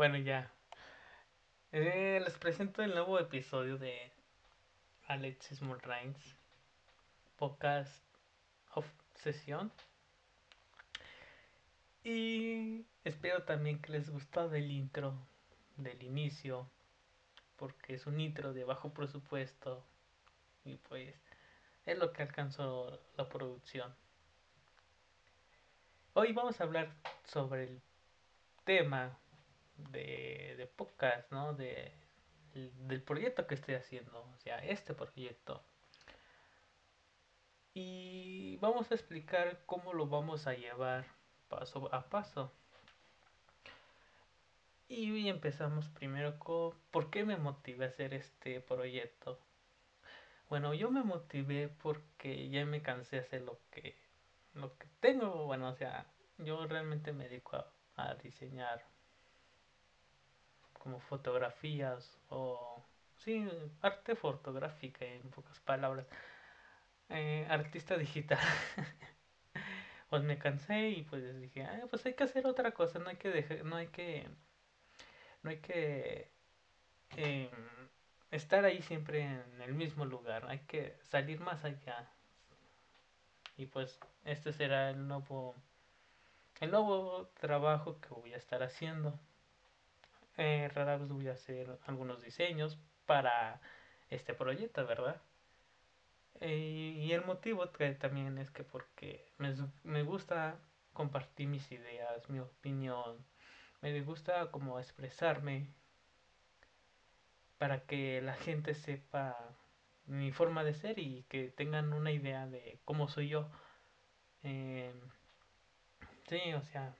bueno, ya. Eh, les presento el nuevo episodio de Alex Small Rains Podcast of Sesión. Y espero también que les guste del intro, del inicio, porque es un intro de bajo presupuesto y pues es lo que alcanzó la producción. Hoy vamos a hablar sobre el tema de, de podcast, ¿no? De, del proyecto que estoy haciendo, o sea, este proyecto. Y vamos a explicar cómo lo vamos a llevar paso a paso. Y empezamos primero con por qué me motivé a hacer este proyecto. Bueno, yo me motivé porque ya me cansé de hacer lo que lo que tengo, bueno, o sea, yo realmente me dedico a, diseñar como fotografías o sí, arte fotográfica en pocas palabras. Eh, artista digital. pues me cansé y pues dije, pues hay que hacer otra cosa, no hay que dejar, no hay que no hay que em, estar ahí siempre en el mismo lugar, hay que salir más allá. Y pues este será el nuevo el nuevo trabajo que voy a estar haciendo. Eh, rara vez voy a hacer algunos diseños para este proyecto, ¿verdad? Eh, y el motivo también es que porque me, me gusta compartir mis ideas, mi opinión, me gusta como expresarme para que la gente sepa mi forma de ser y que tengan una idea de cómo soy yo. Eh, sí, o sea,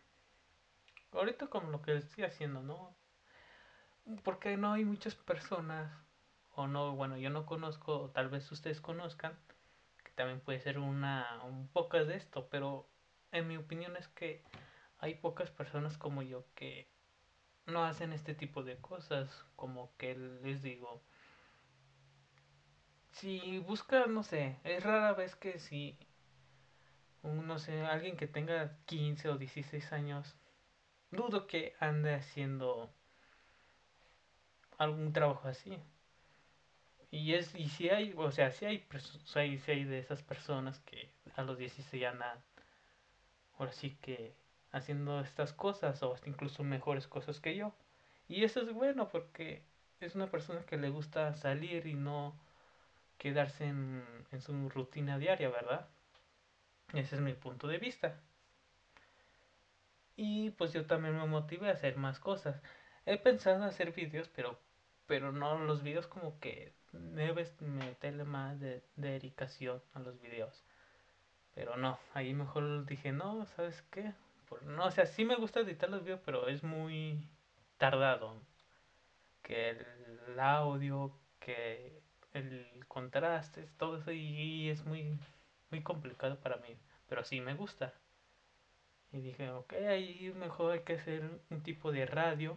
ahorita con lo que estoy haciendo, ¿no? Porque no hay muchas personas, o no, bueno, yo no conozco, o tal vez ustedes conozcan, que también puede ser una, un poco de esto, pero en mi opinión es que hay pocas personas como yo que no hacen este tipo de cosas, como que les digo, si busca, no sé, es rara vez que si, no sé, alguien que tenga 15 o 16 años, dudo que ande haciendo algún trabajo así. Y es y si hay, o sea, si hay, si hay de esas personas que a los 16 ya andan, ahora sí que haciendo estas cosas o hasta incluso mejores cosas que yo. Y eso es bueno porque es una persona que le gusta salir y no quedarse en, en su rutina diaria, ¿verdad? Ese es mi punto de vista. Y pues yo también me motivé a hacer más cosas. He pensado en hacer vídeos, pero, pero no los vídeos como que debes meterle más de, dedicación a los vídeos. Pero no, ahí mejor dije, no, ¿sabes qué? no, o sea, sí me gusta editar los vídeos, pero es muy tardado. Que el audio, que el contraste, todo eso y es muy, muy complicado para mí. Pero sí me gusta. Y dije, ok, ahí mejor hay que hacer un tipo de radio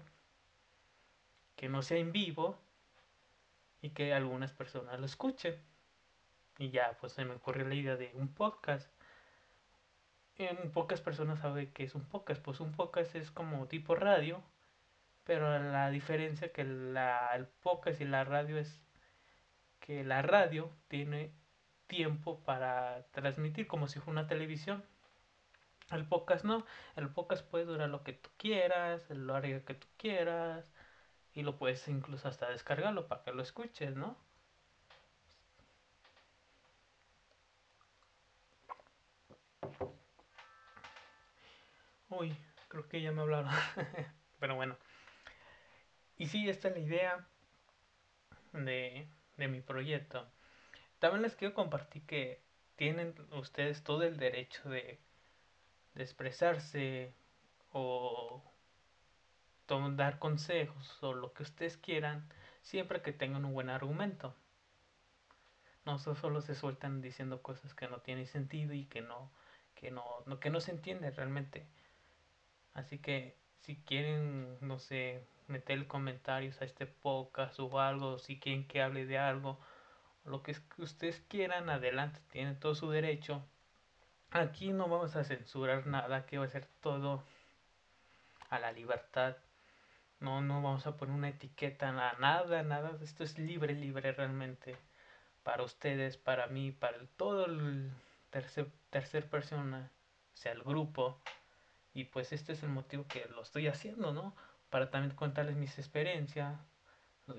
que no sea en vivo y que algunas personas lo escuchen. Y ya, pues se me ocurrió la idea de un podcast en pocas personas saben que es un podcast. Pues un podcast es como tipo radio, pero la diferencia que la, el podcast y la radio es que la radio tiene tiempo para transmitir como si fuera una televisión. El podcast no, el podcast puede durar lo que tú quieras, el horario que tú quieras y lo puedes incluso hasta descargarlo para que lo escuches, ¿no? Uy, creo que ya me hablaron. Pero bueno. Y sí, esta es la idea de, de mi proyecto. También les quiero compartir que tienen ustedes todo el derecho de, de expresarse o dar consejos o lo que ustedes quieran siempre que tengan un buen argumento. No solo se sueltan diciendo cosas que no tienen sentido y que no, que no, que no se entiende realmente. Así que si quieren, no sé, meter comentarios a este podcast o algo, si quieren que hable de algo, lo que ustedes quieran, adelante, tienen todo su derecho. aquí no vamos a censurar nada, que va a ser todo a la libertad. No, no vamos a poner una etiqueta, nada, nada, nada. Esto es libre, libre realmente. Para ustedes, para mí, para todo el tercer, tercer persona, o sea, el grupo. Y pues este es el motivo que lo estoy haciendo, ¿no? Para también contarles mis experiencias,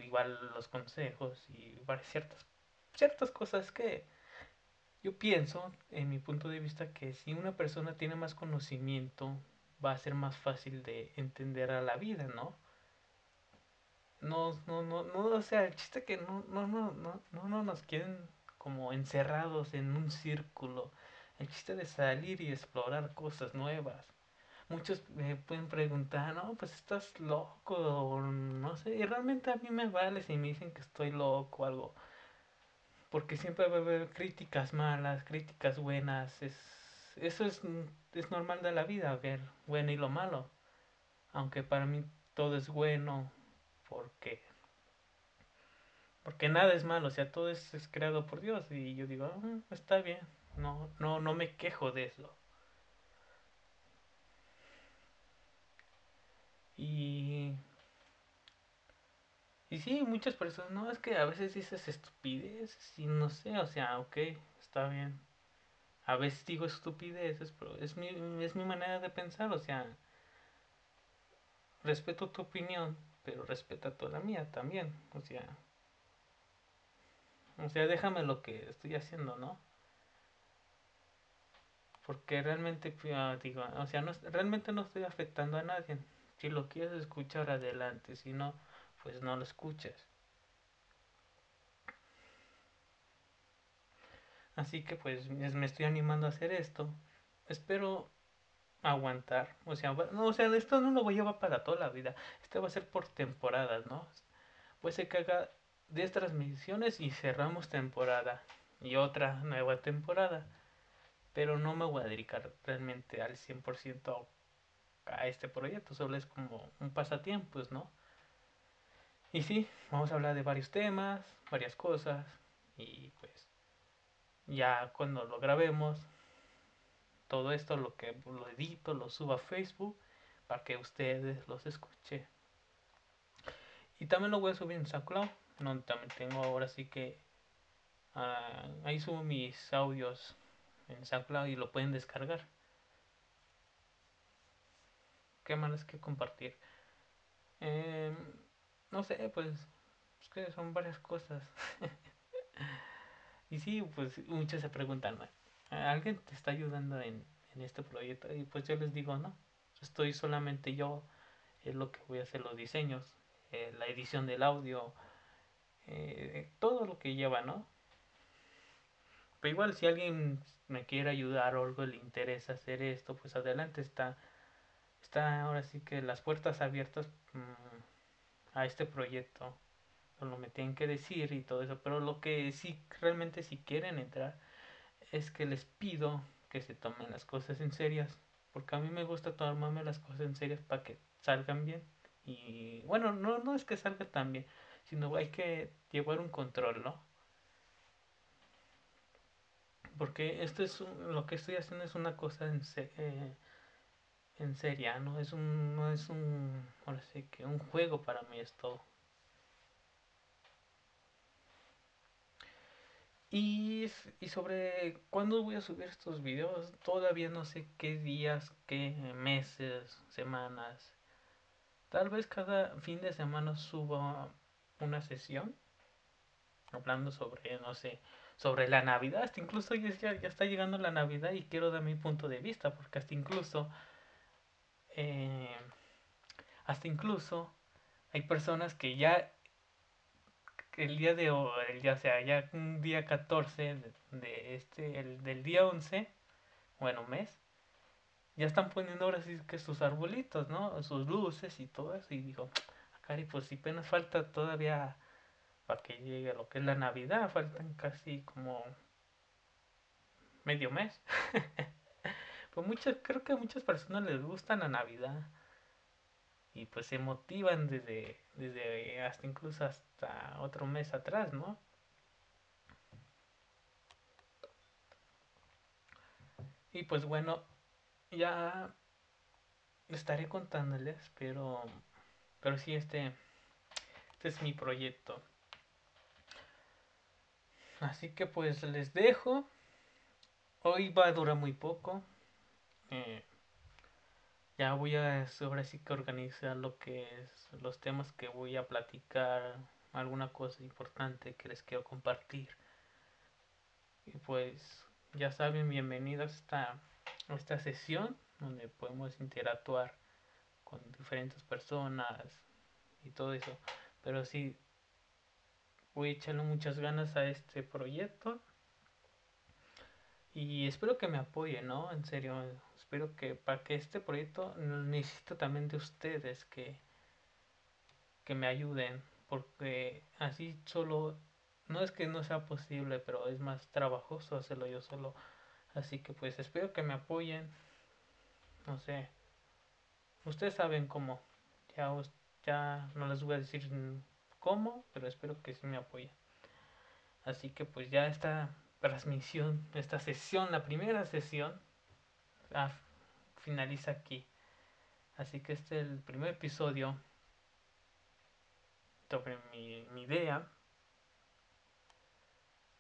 igual los consejos y ciertas, ciertas cosas que yo pienso, en mi punto de vista, que si una persona tiene más conocimiento, va a ser más fácil de entender a la vida, ¿no? No, no, no, no, o sea, el chiste que no, no, no, no, no, no nos quieren como encerrados en un círculo. El chiste de salir y explorar cosas nuevas. Muchos me pueden preguntar, no, pues estás loco, o no sé, y realmente a mí me vale si me dicen que estoy loco o algo. Porque siempre va a haber críticas malas, críticas buenas, es, eso es, es normal de la vida, ver bueno y lo malo. Aunque para mí todo es bueno, porque porque nada es malo, o sea, todo es, es creado por Dios y yo digo, ah, está bien, no, no, no me quejo de eso. Y y sí, muchas personas, no, es que a veces dices estupideces y no sé, o sea, ok, está bien. A veces digo estupideces, pero es mi, es mi manera de pensar, o sea, respeto tu opinión, pero respeta toda la mía también, o sea, o sea, déjame lo que estoy haciendo, ¿no? Porque realmente, digo, o sea, no, realmente no estoy afectando a nadie. Si lo quieres escuchar, adelante. Si no, pues no lo escuches. Así que pues me estoy animando a hacer esto. Espero aguantar. O sea, no, o sea, esto no lo voy a llevar para toda la vida. Esto va a ser por temporadas, ¿no? Pues se caga 10 transmisiones y cerramos temporada. Y otra nueva temporada. Pero no me voy a dedicar realmente al 100% a este proyecto. Solo es como un pasatiempo, ¿no? Y sí, vamos a hablar de varios temas, varias cosas. Y pues ya cuando lo grabemos, todo esto lo que lo edito, lo subo a Facebook para que ustedes los escuchen. Y también lo voy a subir en SoundCloud, donde también tengo ahora sí que uh, ahí subo mis audios en SoundCloud y lo pueden descargar. ¿Qué más que compartir? Eh, no sé, pues, es que son varias cosas. y sí, pues muchos se preguntan, ¿alguien te está ayudando en, en este proyecto? Y pues yo les digo, no, estoy solamente yo, es lo que voy a hacer los diseños, eh, la edición del audio, eh, todo lo que lleva, ¿no? Pero igual si alguien me quiere ayudar o algo le interesa hacer esto, pues adelante está, está ahora sí que las puertas abiertas. Mmm, a este proyecto. Lo me tienen que decir y todo eso. Pero lo que sí, realmente si quieren entrar, es que les pido que se tomen las cosas en serias. Porque a mí me gusta tomarme las cosas en serias para que salgan bien. Y bueno, no, no es que salga tan bien, sino hay que llevar un control, ¿no? Porque esto es lo que estoy haciendo es una cosa en, eh, en serio, no es un, no es un, ahora sí que un juego para mí es todo. Y, y sobre cuándo voy a subir estos videos, todavía no sé qué días, qué meses, semanas. Tal vez cada fin de semana suba una sesión hablando sobre, no sé, sobre la Navidad. Hasta incluso ya, ya está llegando la Navidad y quiero dar mi punto de vista, porque hasta incluso eh, hasta incluso hay personas que ya el día de hoy, ya sea ya un día 14 de, este, el, del día 11, bueno, mes, ya están poniendo ahora sí que sus arbolitos, ¿no? Sus luces y todo eso. Y digo, ah, cari, pues si apenas falta todavía para que llegue lo que es la Navidad, faltan casi como medio mes. Pues muchas, creo que a muchas personas les gusta la Navidad. Y pues se motivan desde, desde hasta incluso hasta otro mes atrás, ¿no? Y pues bueno, ya estaré contándoles, pero pero sí este este es mi proyecto. Así que pues les dejo. Hoy va a durar muy poco. Eh, ya voy a ahora sí que organizar lo que es los temas que voy a platicar, alguna cosa importante que les quiero compartir. Y pues ya saben, bienvenidos a esta sesión donde podemos interactuar con diferentes personas y todo eso. Pero sí, voy a echarle muchas ganas a este proyecto. Y espero que me apoyen, ¿no? En serio, espero que para que este proyecto necesito también de ustedes que, que me ayuden. Porque así solo, no es que no sea posible, pero es más trabajoso hacerlo yo solo. Así que pues espero que me apoyen. No sé. Ustedes saben cómo. Ya, ya no les voy a decir cómo, pero espero que sí me apoyen. Así que pues ya esta transmisión, esta sesión, la primera sesión, finaliza aquí. Así que este es el primer episodio sobre mi, idea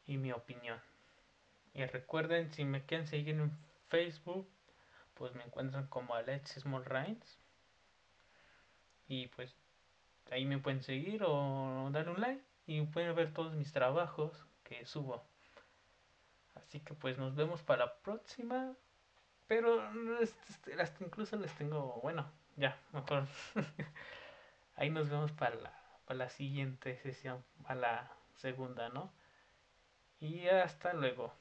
y mi opinión. Y recuerden, si me quieren seguir en Facebook, pues me encuentran como Alex Small Y pues ahí me pueden seguir o dar un like y pueden ver todos mis trabajos que subo. Así que pues nos vemos para la próxima. Pero este, hasta incluso les tengo, bueno, ya, mejor. ahí nos vemos para la, para la siguiente sesión, a la segunda, ¿no? Y hasta luego.